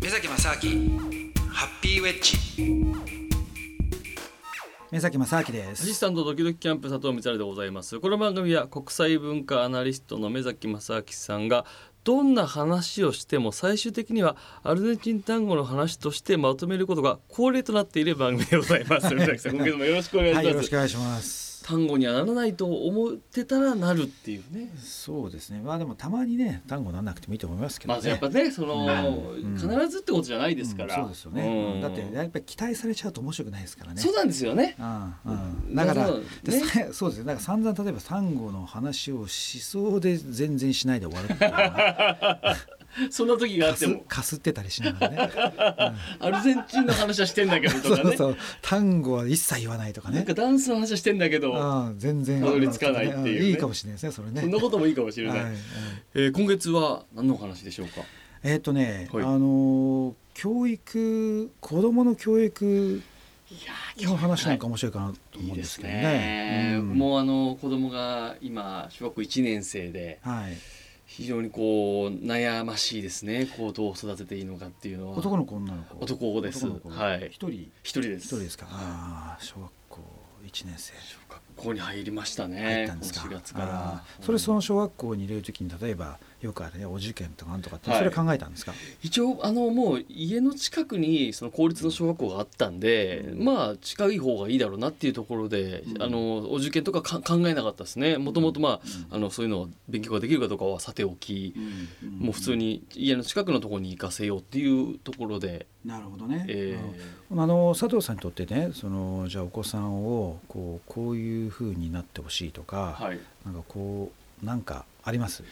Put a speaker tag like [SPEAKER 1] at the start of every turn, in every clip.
[SPEAKER 1] 目崎正明ハッピーウェッジ。目崎正明で
[SPEAKER 2] アシ
[SPEAKER 1] す
[SPEAKER 2] スタントドキドキキャンプ佐藤光でございます。この番組は国際文化アナリストの目崎正明さんがどんな話をしても最終的にはアルゼンチン単語の話としてまとめることが恒例となっている番組でございます。目崎さん今月もよろしくお願いし
[SPEAKER 1] はい
[SPEAKER 2] ます、
[SPEAKER 1] よろしくお願いします
[SPEAKER 2] 単語にはならないと思ってたらなるっていうね。
[SPEAKER 1] そうですね。まあでもたまにね単語なんなくてもいいと思いますけどね。
[SPEAKER 2] まずやっぱねその、
[SPEAKER 1] うん。
[SPEAKER 2] 必ずってことじゃないですから、
[SPEAKER 1] うん。そうですよね、
[SPEAKER 2] うん。
[SPEAKER 1] だってやっぱり期待されちゃうと面白くないですからね。
[SPEAKER 2] そうなんですよね。
[SPEAKER 1] うん。うん、だから、
[SPEAKER 2] そう
[SPEAKER 1] でさそうですねだから散々例えば単語の話をしそうで全然しないで終わるっていうのは
[SPEAKER 2] そんな時があっても。
[SPEAKER 1] かすってたりしながらね。
[SPEAKER 2] アルゼンチンの話はしてんだけどとかね。
[SPEAKER 1] そうそう。単語は一切言わないとかね。
[SPEAKER 2] なんかダンスの話はしてんだけど、
[SPEAKER 1] うん。全然。
[SPEAKER 2] たどり着かないっていうね。
[SPEAKER 1] ん。いいかもしれないですねそれね。
[SPEAKER 2] そんなこともいいかもしれない、
[SPEAKER 1] はい。はい
[SPEAKER 2] えー今月は何のお話でしょうか？
[SPEAKER 1] えっ、とね、
[SPEAKER 2] はい。
[SPEAKER 1] あのー教育子供の教育
[SPEAKER 2] い
[SPEAKER 1] の話なんか面白いかなと思うんですけどね。うん。
[SPEAKER 2] もうあの子供が今小学校1年生で
[SPEAKER 1] はい、
[SPEAKER 2] 非常にこう悩ましいですね。こうどう育てていいのかっていうのは。
[SPEAKER 1] 男の子女の子？
[SPEAKER 2] 男です。はい。
[SPEAKER 1] 一人？
[SPEAKER 2] 一人です。
[SPEAKER 1] 一人ですか？ああ小学校一年生。
[SPEAKER 2] 学校に入りました
[SPEAKER 1] 入
[SPEAKER 2] ね
[SPEAKER 1] ったんですか？
[SPEAKER 2] この4月から。
[SPEAKER 1] それその小学校に入れるときに例えばよくあれねお受験とかなんとかって、
[SPEAKER 2] はい。
[SPEAKER 1] それ考えたんですか？
[SPEAKER 2] 一応あのもう家の近くにその公立の小学校があったんで、まあ近い方がいいだろうなっていうところで、
[SPEAKER 1] うん。
[SPEAKER 2] あのお受験とかか考えなかったですね。もともとまあ,、あのそういうのを勉強ができるかどうかはさておき、もう普通に家の近くのところに行かせようっていうところで、
[SPEAKER 1] なるほどね。
[SPEAKER 2] え
[SPEAKER 1] うん。あの佐藤さんにとってねそのじゃあお子さんをこうこういうふうになってほしいとか、
[SPEAKER 2] ーはい、
[SPEAKER 1] なんかこうなんかあります？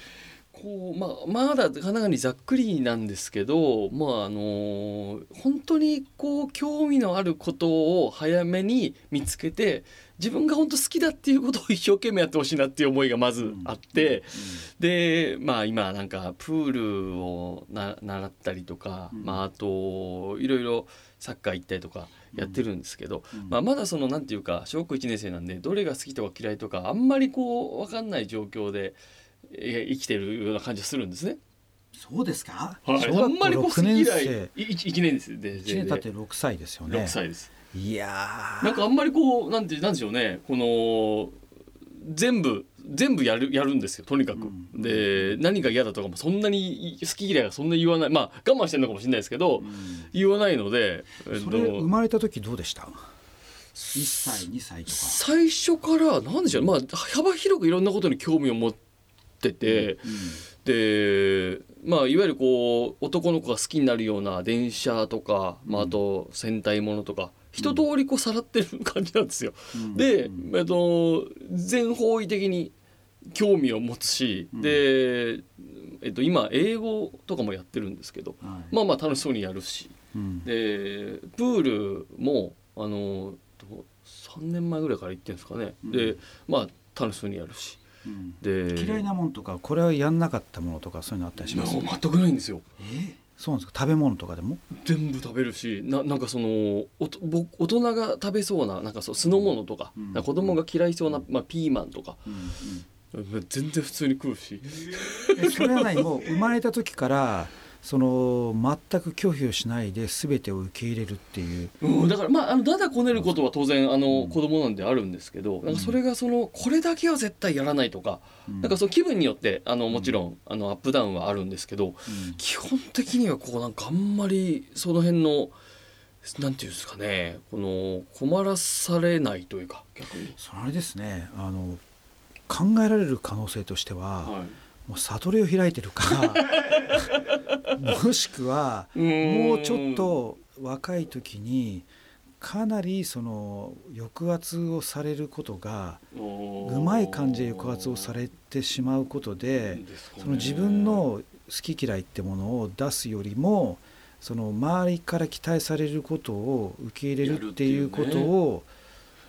[SPEAKER 2] こうまあまだかなりざっくりなんですけどまああの本当にこう興味のあることを早めに見つけて自分が本当好きだっていうことを一生懸命やってほしいなっていう思いがまずあって、でまあ今なんかプールをな習ったりとか、
[SPEAKER 1] うん。
[SPEAKER 2] まあ、あといろいろサッカー行ったりとかやってるんですけど、
[SPEAKER 1] うん。
[SPEAKER 2] まあ、まだそのなんていうか小学校1年生なんでどれが好きとか嫌いとかあんまりこう分かんない状況でえー生きてるような感じがするんですね。
[SPEAKER 1] そうですか？
[SPEAKER 2] はい、あんまりこう好き嫌い一一年ですで
[SPEAKER 1] 一年経って六歳ですよね。
[SPEAKER 2] 6歳です。
[SPEAKER 1] いやー
[SPEAKER 2] なんかあんまりこうなんてなんでしょうねこの全部全部やるやるんですよとにかく。
[SPEAKER 1] うん
[SPEAKER 2] で何が嫌だとかもそんなに好き嫌いがそんな言わないまあ我慢してるのかもしれないですけど、
[SPEAKER 1] うん
[SPEAKER 2] 言わないので、えっ
[SPEAKER 1] それ生
[SPEAKER 2] と、
[SPEAKER 1] まれた時どうでした？一歳二歳とか。
[SPEAKER 2] 最初からなんでしょうまあ幅広くいろんなことに興味を持ってて。でまあいわゆるこう男の子が好きになるような電車とか、まあ、あと戦隊ものとか一通りこうさらってる感じなんですよ。
[SPEAKER 1] うん。
[SPEAKER 2] で、
[SPEAKER 1] うん。
[SPEAKER 2] えっと、全方位的に興味を持つし、
[SPEAKER 1] うん。
[SPEAKER 2] で、えっと、今英語とかもやってるんですけど
[SPEAKER 1] はい。
[SPEAKER 2] まあまあ楽しそうにやるし。
[SPEAKER 1] うん。
[SPEAKER 2] でプールもあのど3年前ぐらいから行ってるんですかね、
[SPEAKER 1] うん。
[SPEAKER 2] でまあ楽しそうにやるし。
[SPEAKER 1] うん
[SPEAKER 2] で
[SPEAKER 1] 嫌いなもんとかこれはやんなかったものとかそういうのあったりします？
[SPEAKER 2] 全くないんですよ。
[SPEAKER 1] え？ーそうなんですか？食べ物とかでも？
[SPEAKER 2] 全部食べるしななんかそのおとぼ大人が食べそうななんかそう酢の物とか,、
[SPEAKER 1] うん
[SPEAKER 2] なんか子供が嫌いそうな、まあ、ピーマンとか
[SPEAKER 1] うん
[SPEAKER 2] 全然普通に食うし
[SPEAKER 1] うんえそれは何もう生まれた時からその全く拒否をしないで全てを受け入れるっていう。
[SPEAKER 2] うんだからまああのだだこねることは当然あの
[SPEAKER 1] うん
[SPEAKER 2] 子供なんであるんですけどなんかそれがそのこれだけは絶対やらないとか
[SPEAKER 1] うん。
[SPEAKER 2] なんかその気分によってあのもちろんあのアップダウンはあるんですけど
[SPEAKER 1] うん。
[SPEAKER 2] 基本的にはこうなんかあんまりその辺のなんていうんですかねこの困らされないというか逆に。
[SPEAKER 1] そのあれですねあの考えられる可能性としては、
[SPEAKER 2] はい
[SPEAKER 1] もう悟りを開いてるかもしくはもうちょっと若い時にかなりその抑圧をされることが
[SPEAKER 2] う
[SPEAKER 1] うまい感じで抑圧をされてしまうことでその自分の好き嫌いってものを出すよりもその周りから期待されることを受け入れるっていうことを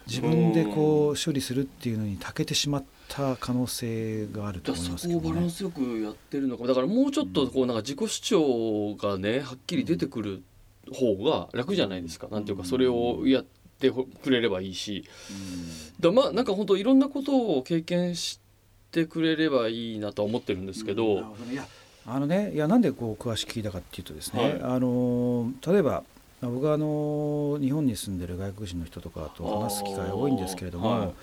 [SPEAKER 1] 自分でこう処理するっていうのに長けてしまった可能性があると
[SPEAKER 2] だ
[SPEAKER 1] 思い
[SPEAKER 2] そこをバラン
[SPEAKER 1] ますけどね。
[SPEAKER 2] スよくやってるのか。だからもうちょっとこうなんか自己主張がねはっきり出てくる方が楽じゃないですか、なんていうかそれをやってくれればいいし。だまあなんか本当いろんなことを経験してくれればいいなとは思ってるんですけど、
[SPEAKER 1] なるほどね。いやあのねいやなんでこう詳しく聞いたかっていうとですね、はい、あの例えば僕はあの日本に住んでる外国人の人とかと話す機会が多いんですけれども、はい、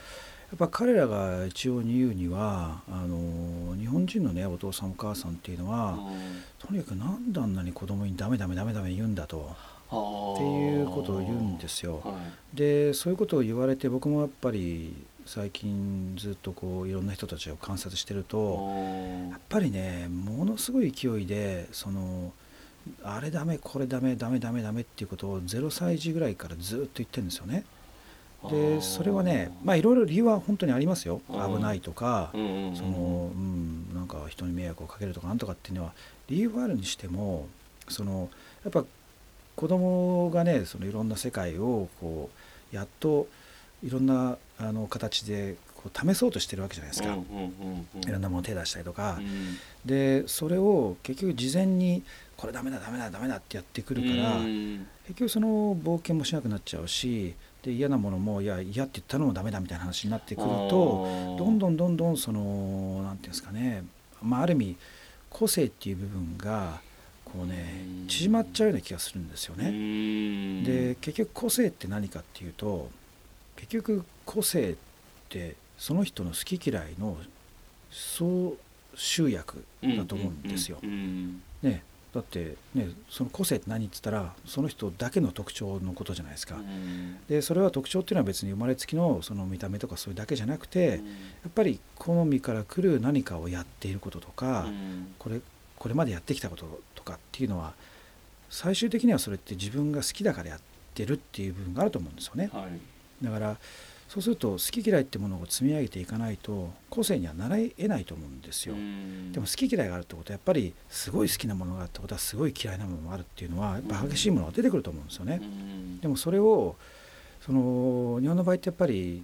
[SPEAKER 1] やっぱ彼らが一応に言うにはあの日本人のねお父さんお母さんっていうのはとにかくなんであんなに子供にダメダメダメダメ言うんだと。っていうことを言うんですよ。はい、でそういうことを言われて僕もやっぱり最近ずっとこういろんな人たちを観察してるとやっぱりねものすごい勢いでそのあれダメこれダメダメダメダメっていうことを0歳児ぐらいからずっと言ってるんですよね。でそれはねまあいろいろ理由は本当にありますよ。危ないとか、そのうんなんか人に迷惑をかけるとかなんとかっていうのは理由はあるにしてもそのやっぱ子供がねそのいろんな世界をこうやっといろんなあの形でこう試そうとしてるわけじゃないですか、いろんなもの手出したりとか、うん、でそれを結局事前にこれダメだダメだダメだってやってくるから、うん、結局その冒険もしなくなっちゃうしで嫌なものもいや嫌って言ったのもダメだみたいな話になってくるとどんどんどんどんその何て言うんですかね、まあ、ある意味個性っていう部分がこうね縮まっちゃうような気がするんですよね。で結局個性って何かっていうと結局個性ってその人の好き嫌いの総集約だと思うんですよ。ね、だってねその個性って何っつったらその人だけの特徴のことじゃないですか。でそれは特徴っていうのは別に生まれつきのその見た目とかそういうだけじゃなくてやっぱり好みから来る何かをやっていることとかこれこれまでやってきたこととかっていうのは最終的にはそれって自分が好きだからやってるっていう部分があると思うんですよね。はいだからそうすると好き嫌いってものを積み上げていかないと個性にはなり得ないと思うんですよ。でも好き嫌いがあるってことはやっぱりすごい好きなものがあるってことはすごい嫌いなものもあるっていうのはやっぱ激しいものが出てくると思うんですよね。でもそれをその日本の場合ってやっぱり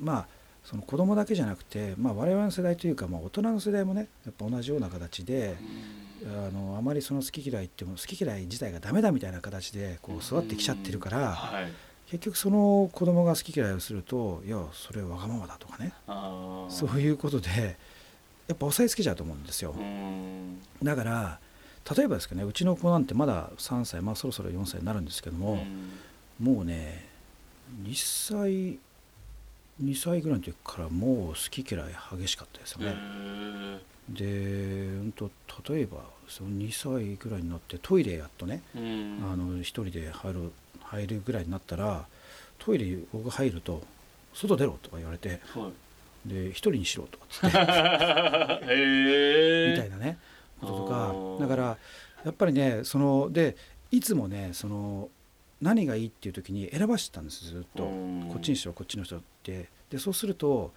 [SPEAKER 1] まあその子供だけじゃなくて、まあ、我々の世代というか、まあ、大人の世代もねやっぱ同じような形であのあまりその好き嫌いっても好き嫌い自体がダメだみたいな形でこう育ってきちゃってるから。はい結局その子供が好き嫌いをするといやそれわがままだとかね。そういうことでやっぱ押さえつけちゃうと思うんですよ。だから例えばですけどねうちの子なんてまだ3歳まあそろそろ4歳になるんですけどももうね2歳2歳ぐらいの時からもう好き嫌い激しかったですよね。で、うんと、例えばその2歳ぐらいになってトイレやっとね、あの一人で入る入るぐらいになったらトイレ僕が入ると「外出ろ」とか言われて、はい、で「一人にしろ」とかっつって みたいなねこととかだからやっぱりねそのでいつもねその何がいいっていう時に選ばしてたんですずっと。こっちにしろこっちの人って。でそうすると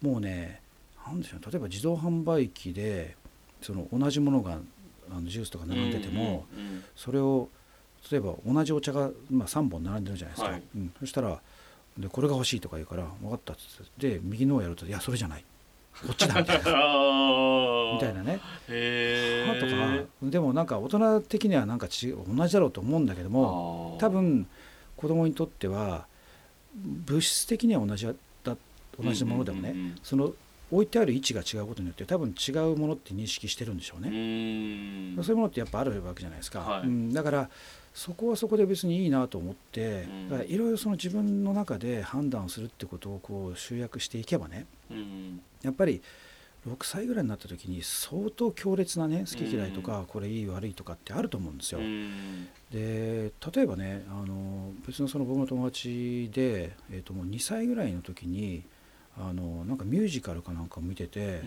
[SPEAKER 1] もうね何でしょう例えば自動販売機でその同じものがあのジュースとか並んでても、それを例えば同じお茶が、まあ、3本並んでるじゃないですか、はい、うん、そしたらでこれが欲しいとか言うから分かったっつってで右のをやるといやそれじゃない。こっちだみたいな。みたいなね。はとかでもなんか大人的にはなんか違同じだろうと思うんだけども多分子供にとっては物質的には同じだ同じものでもね、うんうんうんうん、その置いてある位置が違うことによって多分違うものって認識してるんでしょうね。うそういうものってやっぱあるわけじゃないです。か。はい、うん、だからそこはそこで別にいいなと思っていろいろその自分の中で判断をするってことをこう集約していけばね、うん、やっぱり6歳ぐらいになった時に相当強烈なね好き嫌いとか、これいい悪いとかってあると思うんですよ。で例えばねあの別のその僕の友達で、えー、ともう2歳ぐらいの時にあのなんかミュージカルかなんか見てて、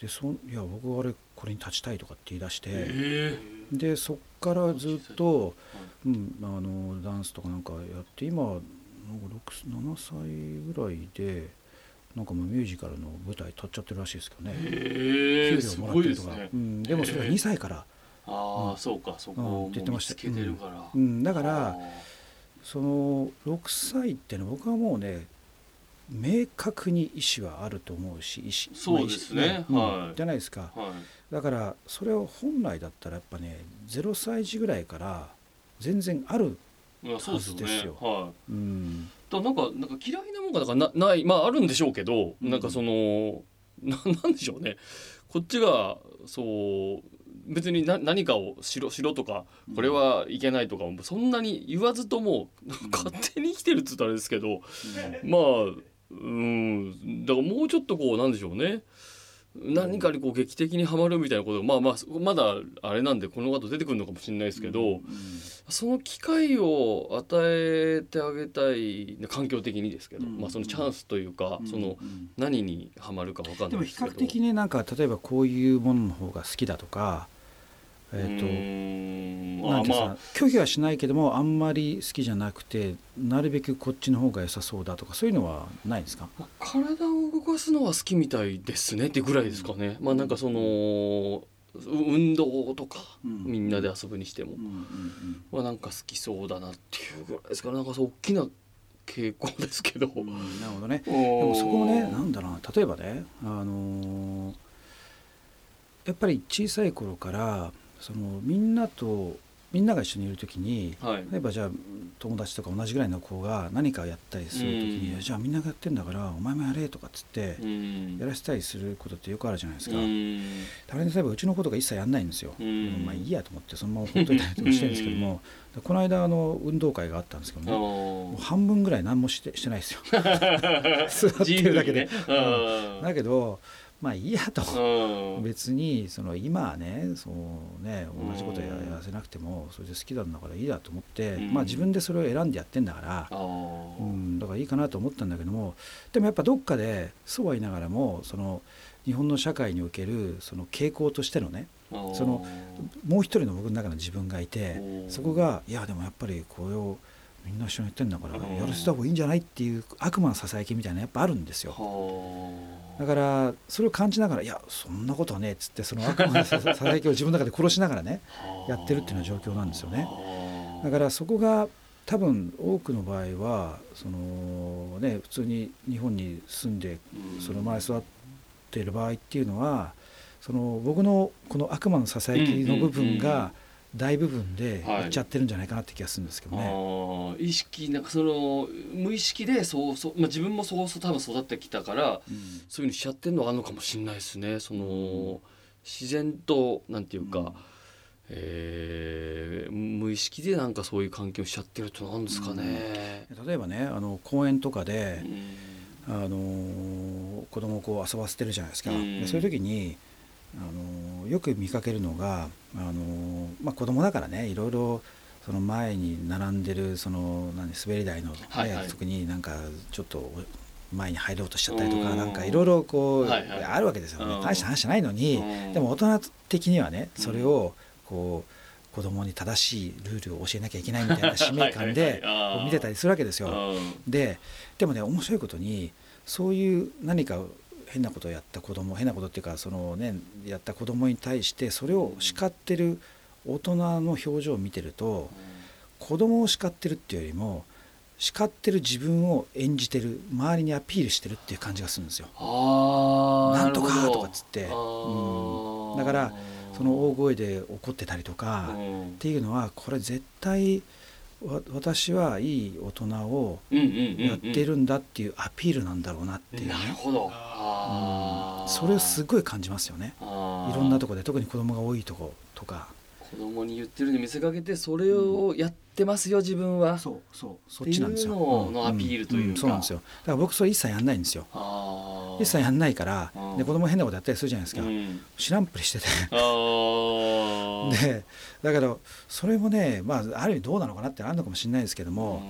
[SPEAKER 1] でそいや僕はあれこれに立ちたいとかって言い出して、えー、でそっからずっと、うん、あのダンスとかなんかやって今なんか7歳ぐらいでなんかもうミュージカルの舞台立っちゃってるらしいですけどね、
[SPEAKER 2] えー、
[SPEAKER 1] 給料もらってるとか、ね、うん、でもそれは2歳から、
[SPEAKER 2] えー、ああ、うん、そうか。そこを
[SPEAKER 1] 言ってました、
[SPEAKER 2] うん。
[SPEAKER 1] うん、だからその6歳っての僕はもうね明確に意思はあると思うし意思
[SPEAKER 2] そうですね、ま
[SPEAKER 1] あ、はい、じゃないですか、はい、だからそれを本来だったらやっぱね0歳児ぐらいから全然あるはずですよ。はい、うん。
[SPEAKER 2] だなんかなんか嫌いなもんがだからなないまああるんでしょうけど、うん、なんかそのななんでしょうね。こっちがそう別にな何かをしろしろとかこれはいけないとかそんなに言わずとも勝手に生きてるっつったらあれですけど、まあうん。だからもうちょっとこうなんでしょうね。何かにこう劇的にはまるみたいなことまあまあまだあれなんでこの後出てくるのかもしれないですけど、その機会を与えてあげたい環境的にですけど、まあそのチャンスというか、その何にはまるか分かんない
[SPEAKER 1] ですけど。でも比較的ねなんか例えばこういうものの方が好きだとかえーと、なんていうか、まあ、拒否はしないけどもあんまり好きじゃなくてなるべくこっちの方が良さそうだとかそういうのはないですか？
[SPEAKER 2] 体を動かすのは好きみたいですねってぐらいですかね、うん、まあなんかその運動とか、うん、みんなで遊ぶにしても、うんうんうん、まあなんか好きそうだなっていうぐらいですからなんかそう大きな傾向ですけど、
[SPEAKER 1] うん、なるほどね。でもそこをねなんだろうな。例えばねあのー、やっぱり小さい頃からそのみんなとみんなが一緒にいる時に、はい、例えばじゃあ友達とか同じぐらいの子が何かをやったりする時に、うん、じゃあみんながやってんだからお前もやれとかっつってやらせたりすることってよくあるじゃないですか。うん、たまに例えばうちの子とか一切やんないんですよ。うん、まあいいやと思ってそのままほっといたりとかしてるんですけども、この間あの運動会があったんですけどねもう半分ぐらい何もしてしてないですよ。座ってるだけで。だけどまあいいやと、うん、別にその今はねそうね同じことやらせなくてもそれで好きなんだからいいやと思って、うん、まあ自分でそれを選んでやってんだから、うん、だからいいかなと思ったんだけどもでもやっぱどっかでそうは言いながらもその日本の社会におけるその傾向としてのねそのもう一人の僕の中の自分がいてそこがいやでもやっぱりこれをみんな一緒にやってんだからやらせた方がいいんじゃないっていう悪魔のささやきみたいなやっぱあるんですよ。だからそれを感じながらいやそんなことはねえっつってその悪魔のささやきを自分の中で殺しながらねやってるっていうような状況なんですよね。だからそこが多分多くの場合はその、ね、普通に日本に住んでその前育っている場合っていうのはその僕のこの悪魔のささやきの部分が大部分でいっちゃってるんじゃないかなって気がするんですけどね。
[SPEAKER 2] はい、意識なんかその無意識でそうそう、まあ、自分もそうそう多分育ってきたから、うん、そういうふうにしちゃってるのがあるのかもしれないですね。その、うん、自然となんていうか、うん、えー、無意識でなんかそういう環境しちゃってるとなんですかね。
[SPEAKER 1] 例えばねあの公園とかで、あの子供をこう遊ばせてるじゃないですか。でそういう時にあのよく見かけるのがあの、まあ、子供だからねいろいろその前に並んでるその何滑り台の、ねはいはい、特になんかちょっと前に入ろうとしちゃったりとかなんかいろいろこう、はいはい、あるわけですよね。大した話じゃないのにでも大人的にはねそれをこう子供に正しいルールを教えなきゃいけないみたいな使命感で見てたりするわけですよ。ででもね面白いことにそういう何か変なことをやった子供変なことっていうかそのねやった子供に対してそれを叱ってる大人の表情を見てると子供を叱ってるっていうよりも叱ってる自分を演じてる周りにアピールしてるっていう感じがするんですよ。なんとかとかっつって、うん、だからその大声で怒ってたりとかっていうのはこれ絶対私はいい大人をやってるんだっていうアピールなんだろうなっていうね。なるほどうん、それをすごい感じますよね。いろんなとこで特に子供が多いとことか。
[SPEAKER 2] 子供に言ってるに見せかけてそれをやってますよ自分は、
[SPEAKER 1] そうそう。そっちなんですよ。
[SPEAKER 2] のアピールというか、うん。うん、
[SPEAKER 1] そうなんですよ。だから僕それ一切やんないんですよ。一切やんないからで子供変なことやったりするじゃないですか、知らんぷりしてて。でだけどそれもね、まあ、ある意味どうなのかなってあるのかもしれないですけども。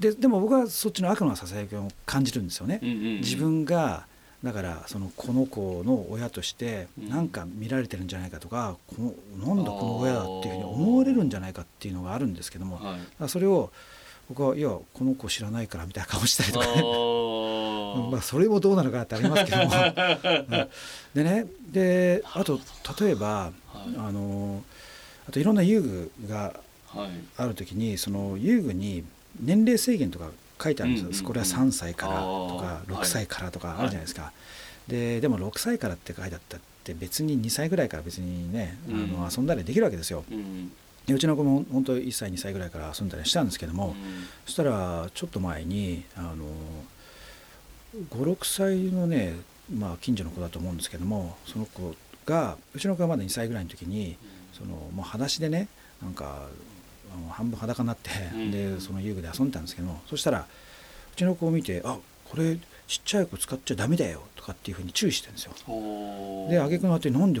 [SPEAKER 1] ででも僕はそっちの悪のささやきを感じるんですよね。自分がだからそのこの子の親として何か見られてるんじゃないかとか、このなんだこの親だっていうふうに思われるんじゃないかっていうのがあるんですけども、はい、それを僕はいやこの子知らないからみたいな顔したりとかね。まあそれもどうなのかってありますけども。でねであと例えば、はい、あのあといろんな遊具がある時にその遊具に年齢制限とか書いてあるんですよ、これは3歳からとか6歳からとかあるじゃないですか、はい、ででも6歳からって書いてあったって別に2歳ぐらいから別にね、あの遊んだりできるわけですよ。うちの子も本当1歳2歳ぐらいから遊んだりしたんですけども、うん、そしたらちょっと前にあの56歳のね、まあ、近所の子だと思うんですけどもその子がうちの子がまだ2歳ぐらいの時にそのもう裸足でねなんかあの半分裸になって、
[SPEAKER 2] うん。
[SPEAKER 1] でその遊具で遊んでたんですけどそしたらうちの子を見て「あこれちっちゃい子使っちゃダメだよ」とかっていうふうに注意してるんですよ。で挙句のあてなんで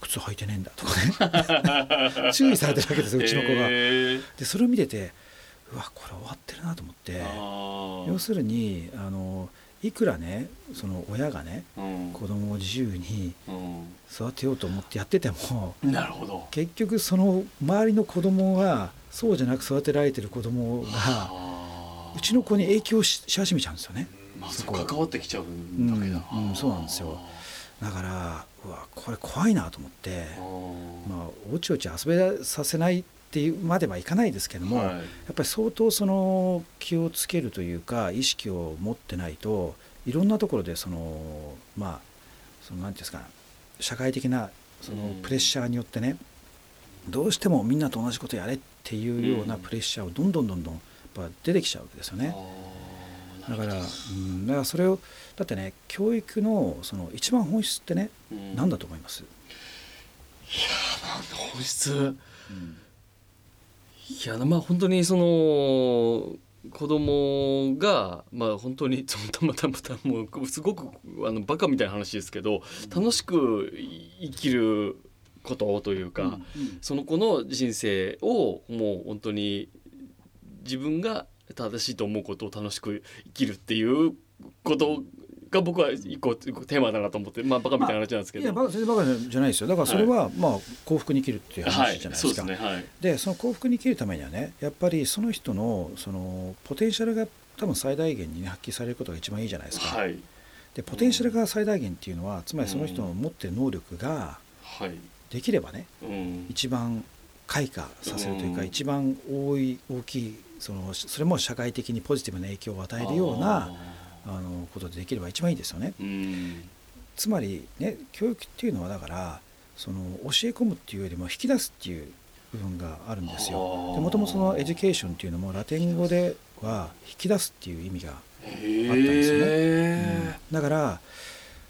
[SPEAKER 1] 靴履いてねえんだとかね。注意されてるわけですようちの子が。でそれを見ててうわこれ終わってるなと思って要するにあのいくらねその親がね
[SPEAKER 2] うん。
[SPEAKER 1] 子供を自由に
[SPEAKER 2] うん。
[SPEAKER 1] 育てようと思ってやってても
[SPEAKER 2] なるほど。
[SPEAKER 1] 結局その周りの子供がそうじゃなく育てられてる子供がうちの子に影響しし始めちゃうんですよね。
[SPEAKER 2] まあ
[SPEAKER 1] そこ。
[SPEAKER 2] 関わってきちゃうんだけだ、
[SPEAKER 1] うんうんそうなんですよ。だからうわこれ怖いなと思ってまあおちおち遊べさせないっていうまではいかないですけども、
[SPEAKER 2] はい。
[SPEAKER 1] やっぱり相当その気をつけるというか意識を持ってないといろんなところでそのまあそのなんていうんですか社会的なその
[SPEAKER 2] うん。
[SPEAKER 1] プレッシャーによってね、どうしてもみんなと同じことやれっていうような
[SPEAKER 2] うん。
[SPEAKER 1] プレッシャーをどんどんどんどんやっぱ出てきちゃうわけですよね。だから、うん、だからそれをだってね教育のその一番本質ってね、
[SPEAKER 2] うん。
[SPEAKER 1] 何だと思います、
[SPEAKER 2] 本質。いやまあ本当にその子供がまあ本当に たまたまたもうすごくあのバカみたいな話ですけど楽しく生きることというか、その子の人生をもう本当に自分が正しいと思うことを楽しく生きるっていうことが僕は一個テーマだなと思ってまあバカみたいな話なんですけど、
[SPEAKER 1] いやバカ全然バカじゃないですよ。だからそれは、まあ幸福に生きるっていう
[SPEAKER 2] はい
[SPEAKER 1] 話じゃないですか。
[SPEAKER 2] そうですね。はい。
[SPEAKER 1] でその幸福に生きるためにはねやっぱりその人のそのポテンシャルが多分最大限に、ね、発揮されることが一番いいじゃないですか。
[SPEAKER 2] はい。
[SPEAKER 1] でポテンシャルが最大限っていうのはつまりその人の持ってる能力が
[SPEAKER 2] はい
[SPEAKER 1] できればね
[SPEAKER 2] うん。
[SPEAKER 1] 一番開花させるというか、
[SPEAKER 2] うん。
[SPEAKER 1] 一番多い大きいそのそれも社会的にポジティブな影響を与えるようなあのことでできれば一番いいですよね。
[SPEAKER 2] うん。
[SPEAKER 1] つまりね教育っていうのはだからその教え込むっていうよりも引き出すっていう部分があるんですよ。
[SPEAKER 2] はあ
[SPEAKER 1] もともとその education っていうのもラテン語では引き出すっていう意味が、
[SPEAKER 2] へ
[SPEAKER 1] あったんですよ
[SPEAKER 2] え
[SPEAKER 1] だから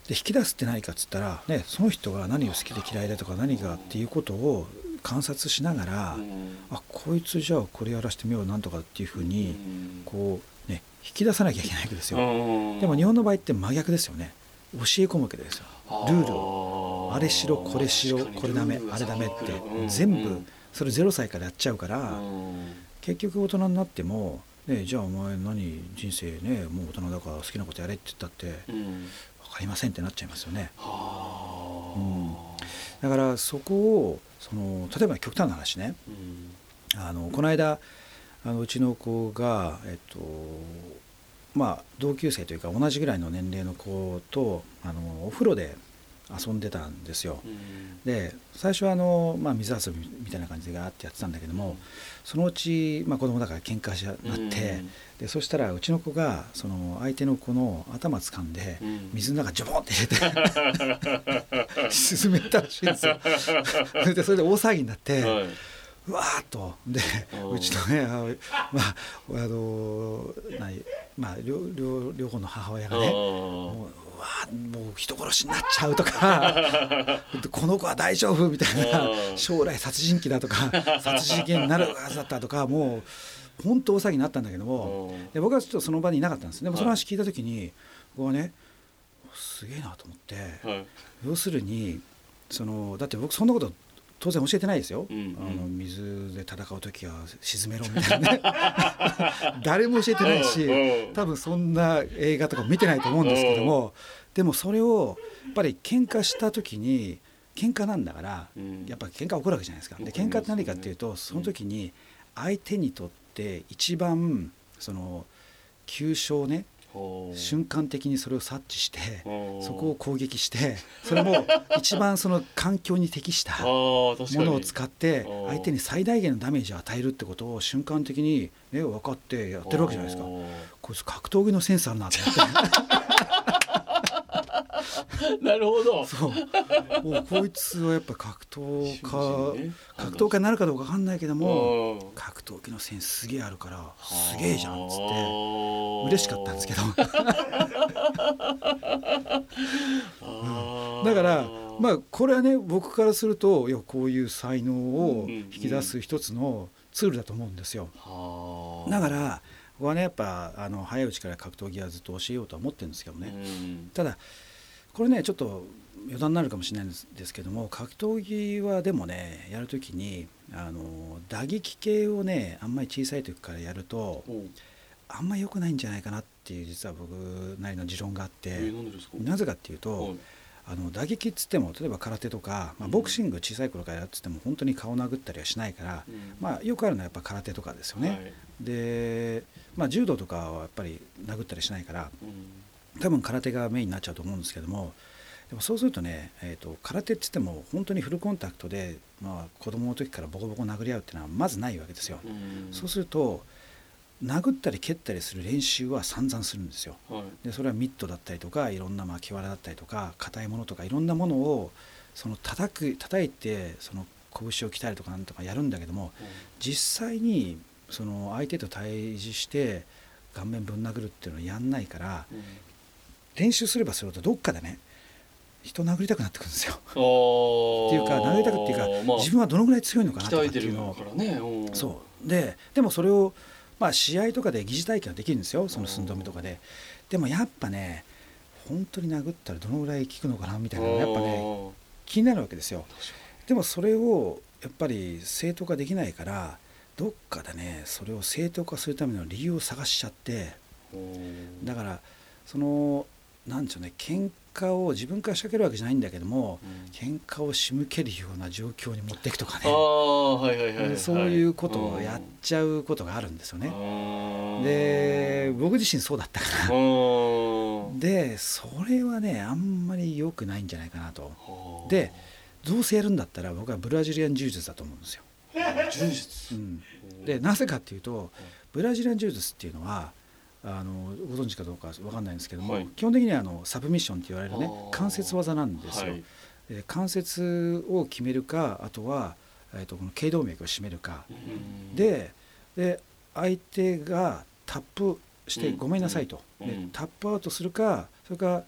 [SPEAKER 1] で引き出すって何かっつったら、ね、その人が何を好きで嫌いだとか何がっていうことを観察しながら、あこいつじゃあこれやらしてみようなんとかっていうふうにこうね引き出さなきゃいけないわけですよ。でも日本の場合って真逆ですよね。教え込むわけですよ。ルールを。あれしろこれしろこれダメあれダメって全部それ0歳からやっちゃうから結局大人になっても、ね、じゃあお前何人生ねもう大人だから好きなことやれって言ったって分かりませんってなっちゃいますよね。だからそこをその例えば極端な話ね。あのこの間あのうちの子がえっとまあ同級生というか同じぐらいの年齢の子とあのお風呂で遊んでたんですよ。で最初はあの、まあ、水遊びみたいな感じでガーってやってたんだけどもそのうち、まあ、子供だから喧嘩しなって、でそしたらうちの子がその相手の子の頭掴んで、水の中ジョボンって入れて沈めたらしいんですよ。でそれで大騒ぎになって、うわーっと。でうちのねまああの何まあ両両両方の母親がねもうもう人殺しになっちゃうとか この子は大丈夫みたいな将来殺人鬼だとか 殺人鬼になるはずだったとかもう本当大騒ぎになったんだけどもで僕はちょっとその場にいなかったんですでもその話聞いた時に僕はねすげえなと思って要するにそのだって僕そんなこと当然教えてないですよ、
[SPEAKER 2] うんうん。
[SPEAKER 1] あの水で戦う時は沈めろみたいなね。誰も教えてないし多分そんな映画とか見てないと思うんですけどもでもそれをやっぱり喧嘩した時に喧嘩なんだから
[SPEAKER 2] うん。
[SPEAKER 1] やっぱ喧嘩起こるわけじゃないですか。で喧嘩って何かっていうとその時に相手にとって一番その急所をね瞬間的にそれを察知してそこを攻撃してそれも一番その環境に適した ものを使って相手に最大限のダメージを与えるってことを瞬間的に、ね、分かってやってるわけじゃないですか。こいつ格闘技のセンスあるなと思って
[SPEAKER 2] なるほど。
[SPEAKER 1] そう。もうこいつはやっぱ格闘家格闘家になるかどうか分かんないけども格闘技のセンスすげえあるからすげえじゃんっつって嬉しかったんですけど。だからまあこれはね僕からするといやこういう才能を引き出す一つのツールだと思うんですよ。だから僕はねやっぱあの早いうちから格闘技はずっと教えようとは思ってるんですけどね。ただこれねちょっと余談になるかもしれないんですけども格闘技はでもねやるときにあの打撃系をねあんまり小さい時からやるとあんまり良くないんじゃないかなっていう実は僕なりの持論があって、なぜかっていうと、あの打撃っつっても例えば空手とか、まあ、ボクシング小さい頃からやってても本当に顔殴ったりはしないから、うん、まあ、よくあるのはやっぱ空手とかですよね。はい、で、まあ、柔道とかはやっぱり殴ったりしないから、うん、多分空手がメインになっちゃうと思うんですけどもでもそうするとね、えーと、空手って言っても本当にフルコンタクトで、まあ、子供の時からボコボコ殴り合うっていうのはまずないわけですよ。うん、そうすると殴ったり蹴ったりする練習は散々するんですよ。はい、でそれはミットだったりとかいろんな巻き腹だったりとか硬いものとかいろんなものをその叩く叩いてその拳を鍛えるとかなんとかやるんだけども、実際にその相手と対峙して顔面ぶん殴るっていうのはやんないから、うん、練習すればするとどっかでね人殴りたくなってくるんですよ。っていうか殴りたくっていうか、まあ、自分はどのぐらい強いのかなとかっていうのを、ね、そう。ででもそれをまあ試合とかで疑似体験はできるんですよ。その寸止めとかで。でもやっぱね本当に殴ったらどのぐらい効くのかなみたいなやっぱね気になるわけですよ。でもそれをやっぱり正当化できないからどっかでねそれを正当化するための理由を探しちゃって。だからそのなんでしょうね喧嘩を自分から仕掛けるわけじゃないんだけども、うん、喧嘩を仕向けるような状況に持っていくとかね。そういうことをやっちゃうことがあるんですよね。で僕自身そうだったから。でそれはねあんまり良くないんじゃないかなと。でどうせやるんだったら僕はブラジリアン柔術だと思うんですよ。
[SPEAKER 2] 柔術、
[SPEAKER 1] うん、でなぜかっていうとブラジリアン柔術っていうのはあのご存知かどうか分かんないんですけども、はい、基本的にはあのサブミッションって言われるね関節技なんですよ。はい、え関節を決めるかあとは、えーと、この頸動脈を締めるか。でで相手がタップしてごめんなさいと、でタップアウトするかそれか、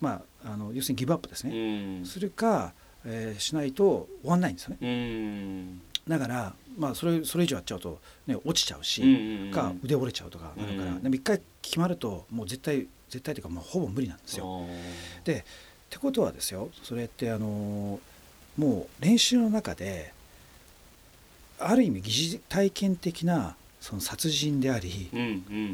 [SPEAKER 1] まあ、あの要するにギブアップですね、するか、えー、しないと終わんないんですよね。だからまあ、それそれ以上やっちゃうと、ね、落ちちゃうし、か腕折れちゃうとかなるから、でも一回決まるともう絶対絶対というかもうほぼ無理なんですよ。でってことはですよそれってあのもう練習の中である意味疑似体験的なその殺人であり、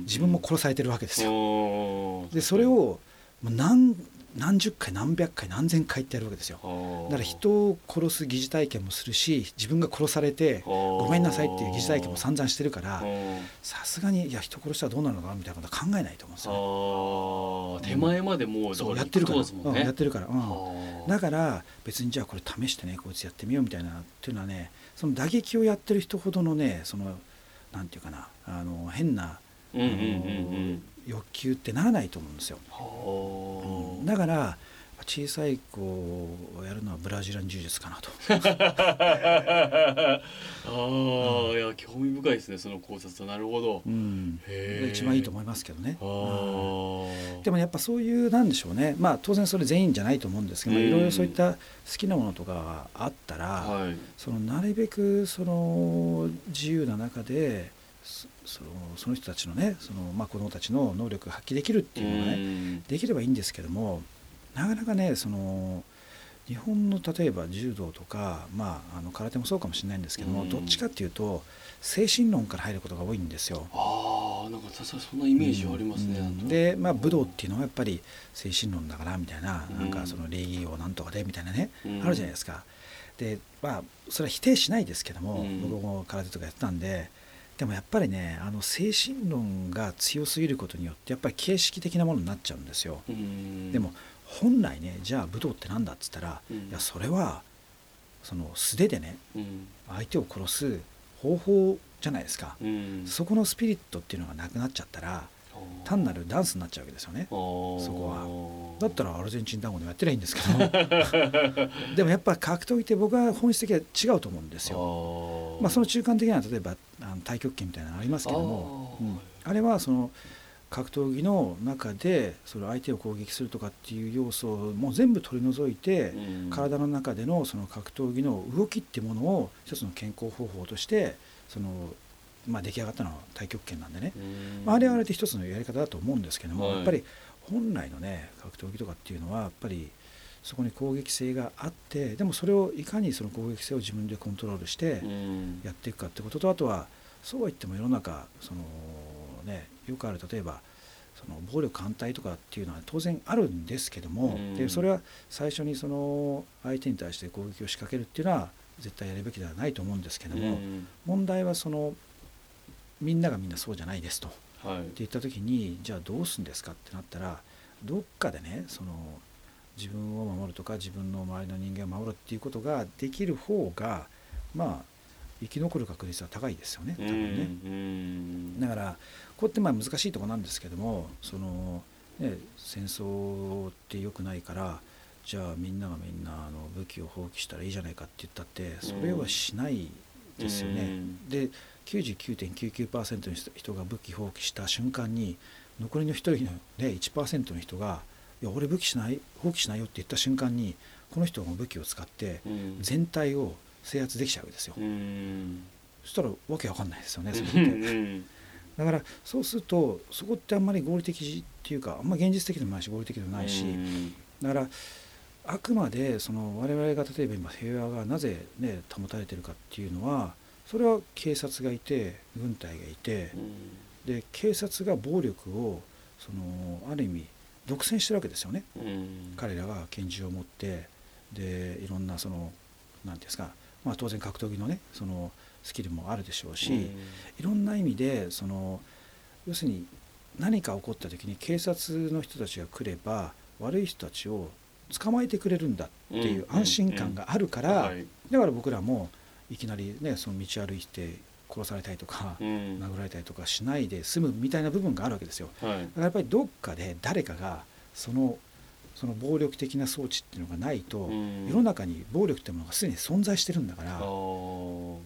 [SPEAKER 1] 自分も殺されてるわけですよ。でそれを何何十回何百回何千回ってやるわけですよ。だから人を殺す疑似体験もするし自分が殺されてごめんなさいっていう疑似体験も散々してるからさすがにいや人殺したらどうなるのかなみたいなことは考えないと思うんです
[SPEAKER 2] よ、ね、手前までもう、
[SPEAKER 1] そうやってるから、ね。うん、やってるから、うん、だから別にじゃあこれ試してねこいつやってみようみたいなっていうのはねその打撃をやってる人ほどのねそのなんていうかなあの変な、うんうんうんうん欲求ってならないと思うんですよ。うん、だから小さい子をやるのはブラジル柔術かなと。
[SPEAKER 2] ああ、うん、いや興味深いですねその考察なるほど。
[SPEAKER 1] うん、一番いいと思いますけどね。うん、でもやっぱそういうなんでしょうね。まあ当然それ全員じゃないと思うんですけど、いろいろそういった好きなものとかあったら、はい、そのなるべくその自由な中で。そのその人たちのねその、まあ、子どもたちの能力を発揮できるっていうのがねできればいいんですけどもなかなかねその日本の例えば柔道とか、まあ、あの空手もそうかもしれないんですけどもどっちかっていうと精神論から入ることが多いんですよ。
[SPEAKER 2] あなんかそんなイメージありますね。
[SPEAKER 1] で、まあ、武道っていうのはやっぱり精神論だからみたいな,、なんかその礼儀をなんとかでみたいなね、あるじゃないですか。でまあそれは否定しないですけども、僕も空手とかやってたんで。でもやっぱりねあの精神論が強すぎることによってやっぱり形式的なものになっちゃうんですよ。でも本来ねじゃあ武道って何だっつったら、いやそれはその素手でね、相手を殺す方法じゃないですか、そこのスピリットっていうのがなくなっちゃったら単なるダンスになっちゃうわけですよね。そこは。だったらアルゼンチン単語でやってりゃいいんですけど でもやっぱ格闘技って僕は本質的には違うと思うんですよ。まあその中間的な例えばあの太極拳みたいなのありますけども。あうん、あれはその格闘技の中でその相手を攻撃するとかっていう要素をもう全部取り除いて、
[SPEAKER 2] うん。
[SPEAKER 1] 体の中でのその格闘技の動きっていうものを一つの健康方法としてその、まあ、出来上がったのは太極拳なんでね、
[SPEAKER 2] うん。
[SPEAKER 1] まあ、あれはあれで一つのやり方だと思うんですけども、
[SPEAKER 2] はい。
[SPEAKER 1] やっぱり本来のね格闘技とかっていうのはやっぱりそこに攻撃性があってでもそれをいかにその攻撃性を自分でコントロールして
[SPEAKER 2] うん。
[SPEAKER 1] やっていくかってこととあとはそうは言っても世の中その、ね、よくある例えばその暴力反対とかっていうのは当然あるんですけども、
[SPEAKER 2] うん。
[SPEAKER 1] でそれは最初にその相手に対して攻撃を仕掛けるっていうのは絶対やるべきではないと思うんですけども、
[SPEAKER 2] うん。
[SPEAKER 1] 問題はそのみんながみんなそうじゃないですと。
[SPEAKER 2] はい
[SPEAKER 1] って言った時にじゃあどうするんですかってなったらどっかでねその自分を守るとか自分の周りの人間を守るっていうことができる方がまあ生き残る確率は高いですよね多分ね。
[SPEAKER 2] うん
[SPEAKER 1] だからこうやってまあ難しいところなんですけどもその、ね、戦争って良くないからじゃあみんながみんなあの武器を放棄したらいいじゃないかって言ったってそれはしないですよね。
[SPEAKER 2] うん
[SPEAKER 1] で99.99%の人が武器放棄した瞬間に残りの1人の、ね、1%の人が「いや俺武器しない放棄しないよ」って言った瞬間にこの人が武器を使って
[SPEAKER 2] うん
[SPEAKER 1] 全体を制圧できちゃうわけですよ。
[SPEAKER 2] うん
[SPEAKER 1] そしたらわけわかんないですよねそれっ
[SPEAKER 2] う
[SPEAKER 1] て。
[SPEAKER 2] ん
[SPEAKER 1] だからそうするとそこってあんまり合理的っていうかあんま現実的でもないし合理的でもないし、
[SPEAKER 2] うん
[SPEAKER 1] だからあくまでその我々が例えば今平和がなぜね保たれてるかっていうのはそれは警察がいて軍隊がいてで警察が暴力をそのある意味独占してるわけですよね。
[SPEAKER 2] うん。
[SPEAKER 1] 彼らが拳銃を持ってでいろんなその何ですか、まあ、当然格闘技のねそのスキルもあるでしょうし、いろんな意味でその要するに何か起こった時に警察の人たちが来れば悪い人たちを捕まえてくれるんだっていう安心感があるから、
[SPEAKER 2] はい。
[SPEAKER 1] だから僕らもいきなりねその道歩いて殺されたりとか、
[SPEAKER 2] うん。
[SPEAKER 1] 殴られたりとかしないで済むみたいな部分があるわけですよ。
[SPEAKER 2] はい。
[SPEAKER 1] だからやっぱりどっかで誰かがそのその暴力的な装置っていうのがないと、
[SPEAKER 2] うん。
[SPEAKER 1] 世の中に暴力っていうものがすでに存在してるんだから、も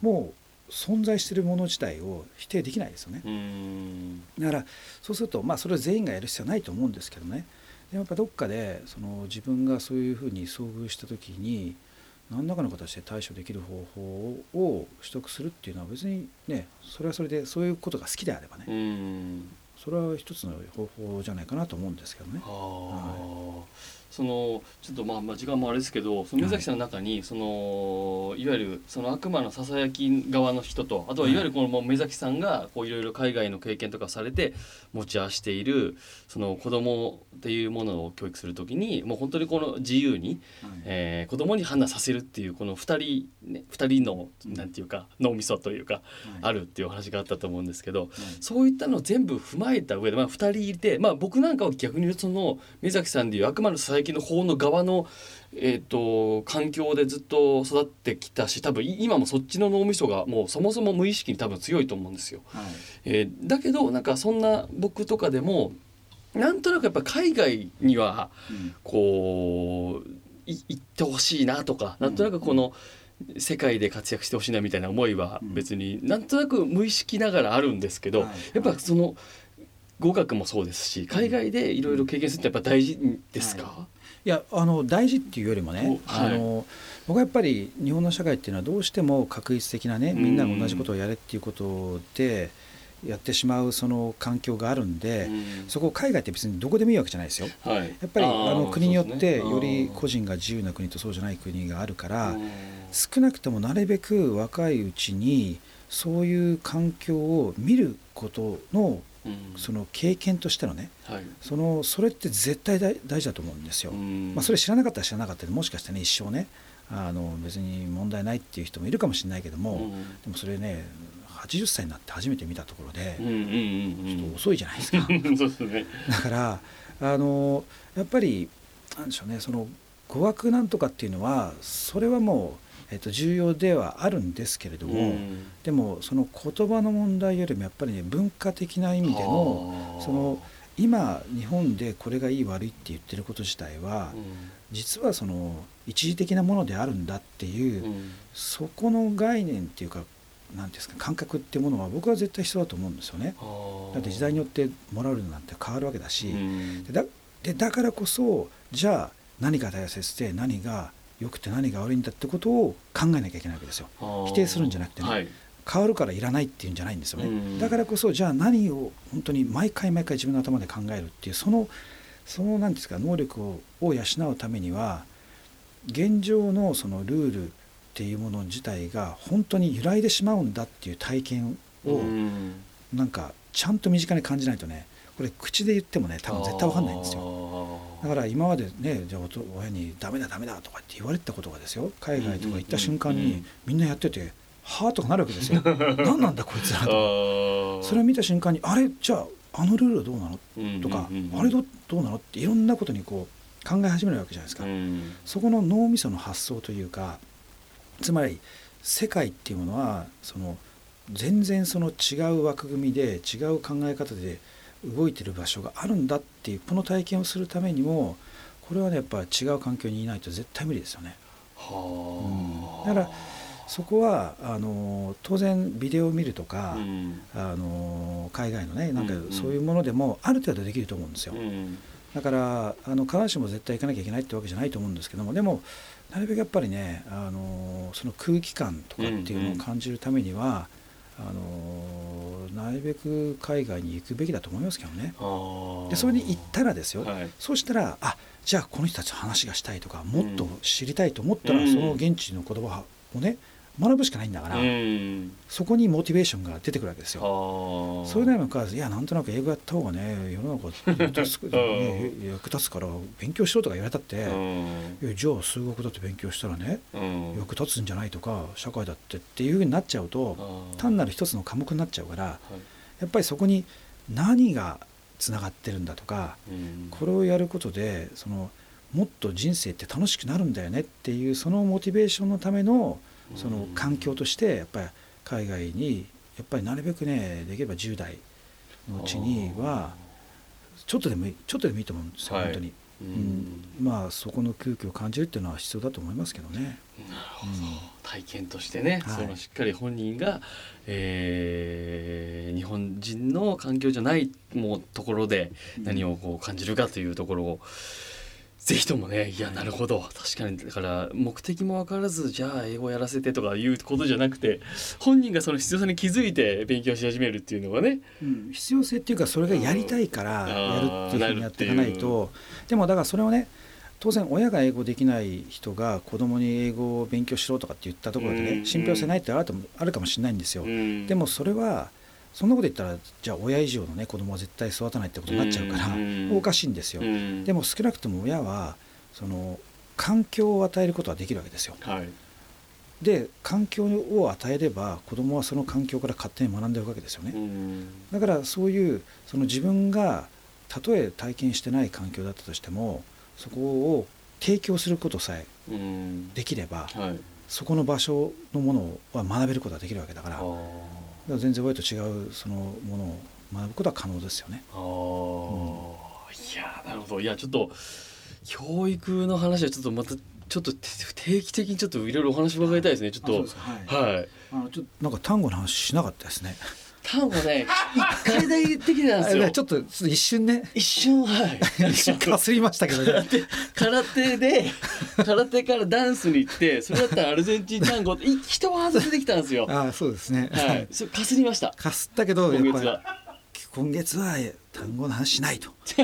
[SPEAKER 1] う存在してるもの自体を否定できないですよね。
[SPEAKER 2] うん。
[SPEAKER 1] だからそうするとまあそれを全員がやる必要はないと思うんですけどね。でもやっぱどっかでその自分がそういうふうに遭遇した時に何らかの形で対処できる方法を取得するっていうのは別にねそれはそれでそういうことが好きであればね
[SPEAKER 2] うん。
[SPEAKER 1] それは一つの方法じゃないかなと思うんですけどね。
[SPEAKER 2] あ。あそのちょっとまあまあ時間もあれですけどその目崎さんの中に、そのいわゆるその悪魔のささやき側の人とあとはい。わゆるこのもう目崎さんがこういろいろ海外の経験とかされて持ち合わせているその子供っていうものを教育するときにもう本当にこの自由に、えー子供に判断させるっていうこの二人ね二人のなんていうか脳みそというかあるっていうお話があったと思うんですけど、そういったのを全部踏まえた上で、まあ、2人いて、まあ、僕なんかは逆に言うとその目崎さんでいう悪魔のささやきの方の側の、えー、と環境でずっと育ってきたし多分い今もそっちの脳みそがもうそもそも無意識に多分強いと思うんですよ。
[SPEAKER 1] はい。
[SPEAKER 2] えーだけどなんかそんな僕とかでもなんとなくやっぱ海外には
[SPEAKER 1] うん。
[SPEAKER 2] こうい行ってほしいなとかなんとなくこの世界で活躍してほしいなみたいな思いは
[SPEAKER 1] うん。
[SPEAKER 2] 別になんとなく無意識ながらあるんですけど、
[SPEAKER 1] はい。
[SPEAKER 2] やっぱその語学もそうですし海外でいろいろ経験するってやっぱ大事ですか、
[SPEAKER 1] い。やあの大事っていうよりもね、
[SPEAKER 2] おはい。
[SPEAKER 1] あの僕はやっぱり日本の社会っていうのはどうしても確率的なねみんなが同じことをやれっていうことでやってしまうその環境があるんで、
[SPEAKER 2] うん。
[SPEAKER 1] そこ海外って別にどこでもいいわけじゃないですよ。
[SPEAKER 2] はい、
[SPEAKER 1] やっぱりあの国によってより個
[SPEAKER 2] 人
[SPEAKER 1] 人が自由な国とそうじゃない国があるから少なくともなるべく若いうちにそういう環境を見ることのその経験としてのね
[SPEAKER 2] はい。
[SPEAKER 1] そのそれって絶対大大事だと思うんですよ。まあ、それ知らなかったら知らなかったでもしかしてね一生ねあの別に問題ないっていう人もいるかもしれないけども、でもそれね80歳になって初めて見たところで
[SPEAKER 2] うんうんうん
[SPEAKER 1] ちょっと遅いじゃないですか。
[SPEAKER 2] う んそうですね。
[SPEAKER 1] だからあのやっぱりなんでしょうねその語学なんとかっていうのはそれはもう、えっと、重要ではあるんですけれども、
[SPEAKER 2] うん。
[SPEAKER 1] でもその言葉の問題よりもやっぱりね文化的な意味での
[SPEAKER 2] はあ
[SPEAKER 1] その今日本でこれがいい悪いって言ってること自体は、実はその一時的なものであるんだっていう、そこの概念っていうかなんですか感覚っていうものは僕は絶対必要だと思うんですよね。だって時代によってモラルなんて変わるわけだし、でだでだからこそじゃあ何が大切で何が良くて何が悪いんだってことを考えなきゃいけないわけですよ。否定するんじゃなくてね、はい、変わるからいらないっていうんじゃないんですよね。だからこそじゃあ何を本当に毎回毎回自分の頭で考えるっていうそのその何ですか能力をを養うためには現状のそのルールっていうもの自体が本当に揺らいでしまうんだっていう体験をなんかちゃんと身近に感じないとねこれ口で言ってもね多分絶対分かんないんですよだから今までねじゃあ親に「ダメだダメだ」とかって言われたことがですよ。海外とか行った瞬間にみんなやってて「はあ?」とかなるわけですよ。何なんだこいつらと。それを見た瞬間に「あれ？じゃああのルールはどうなの?」とか「あれどどうなの?」っていろんなことにこう考え始めるわけじゃないですか。そこの脳みその発想というかつまり世界っていうものはその全然その違う枠組みで違う考え方で動いてる場所があるんだっていうこの体験をするためにもこれはねやっぱ違う環境にいないと絶対無理ですよね。はうん、だからそこはあの当然ビデオを見るとか、うん、あの海外のねなんかそういうものでもある程度できると思うんですよ。うん、だからあの必ずしも絶対行かなきゃいけないってわけじゃないと思うんですけどもでもなるべくやっぱりねあのその空気感とかっていうのを感じるためには、あのなるべく海外に行くべきだと思いますけどね。でそれに行ったらですよ、はい、そうしたらあじゃあこの人たちの話がしたいとかもっと知りたいと思ったら、うん、その現地の言葉をね学ぶしかないんだから、うん、そこにモチベーションが出てくるわけですよ。それなにもかいやなんとなく英語やった方がね世の中ね、役立つから勉強しろとか言われたって、じゃあ数学だって勉強したらね、役立つんじゃないとか社会だってっていうふうになっちゃうと単なる一つの科目になっちゃうから、やっぱりそこに何がつながってるんだとか、これをやることでそのもっと人生って楽しくなるんだよねっていうそのモチベーションのためのその環境としてやっぱり海外にやっぱりなるべくねできれば10代のうちにはちょっとでもいいちょっとでもいいと思うんですよ、はい、本当に。うん、まあそこの空気を感じるっていうのは必要だと思いますけどね。なる
[SPEAKER 2] ほど、うん、体験としてね、はい、そのしっかり本人が、えー、日本人の環境じゃないもうところで何をこう感じるかというところを、ぜひともねい。やなるほど。確かに。だから目的も分からずじゃあ英語やらせてとかいうことじゃなくて本人がその必要さに気づいて勉強し始めるっていうのがね、
[SPEAKER 1] うん、必要性っていうかそれがやりたいからやるっていうふうにやっていかないと。でもだからそれをね当然親が英語できない人が子供に英語を勉強しろとかって言ったところでね信憑性ないってあるかもしれないんですよ。でもそれはそんなこと言ったらじゃあ親以上のね子供は絶対育たないってことになっちゃうから、おかしいんですよ、でも少なくとも親はその環境を与えることはできるわけですよ、はい、で環境を与えれば子供はその環境から勝手に学んでるわけですよね、だからそういうその自分がたとえ体験してない環境だったとしてもそこを提供することさえできれば、はい、そこの場所のものは学べることができるわけだから全然親と違うそのものを学ぶことは可能ですよね。あうん、
[SPEAKER 2] いやなるほど。いやちょっと教育の話はちょっとまたちょっと定期的にちょっといろいろお話伺いたいですね。ちょっと。はい、はい、
[SPEAKER 1] あのちょっとなんか単語の話しなかったですね。
[SPEAKER 2] 単語ね 一回だけ言ってきたんですよ。
[SPEAKER 1] ちょっと一瞬ね。
[SPEAKER 2] 一瞬はい。
[SPEAKER 1] 一瞬かすりましたけどね。
[SPEAKER 2] 空手で空手からダンスに行ってそれだったらアルゼンチン単語って 一ワード出てきたんですよ。
[SPEAKER 1] あそうですね。
[SPEAKER 2] はい。そかすりました。
[SPEAKER 1] かすったけど今月は今月は単語の話しないと。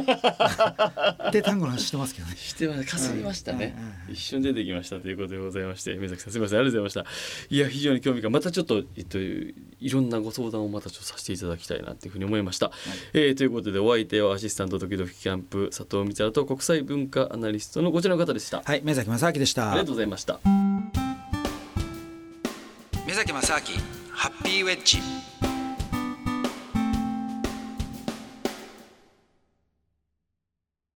[SPEAKER 1] で単語の話してますけどね。
[SPEAKER 2] してます。かすりましたね、一瞬出てきましたということでございまして宮崎さんすみません。ありがとうございました。いや非常に興味がまたちょっと、えっと、いろんなご相談をまたちょっとさせていただきたいなというふうに思いました、はい、えー、ということでお相手はアシスタント時々キャンプ佐藤光と国際文化アナリストのこちらの方でした。
[SPEAKER 1] はい宮崎正明でした。
[SPEAKER 2] ありがとうございました。
[SPEAKER 1] 宮崎正明ハッピーウェッジ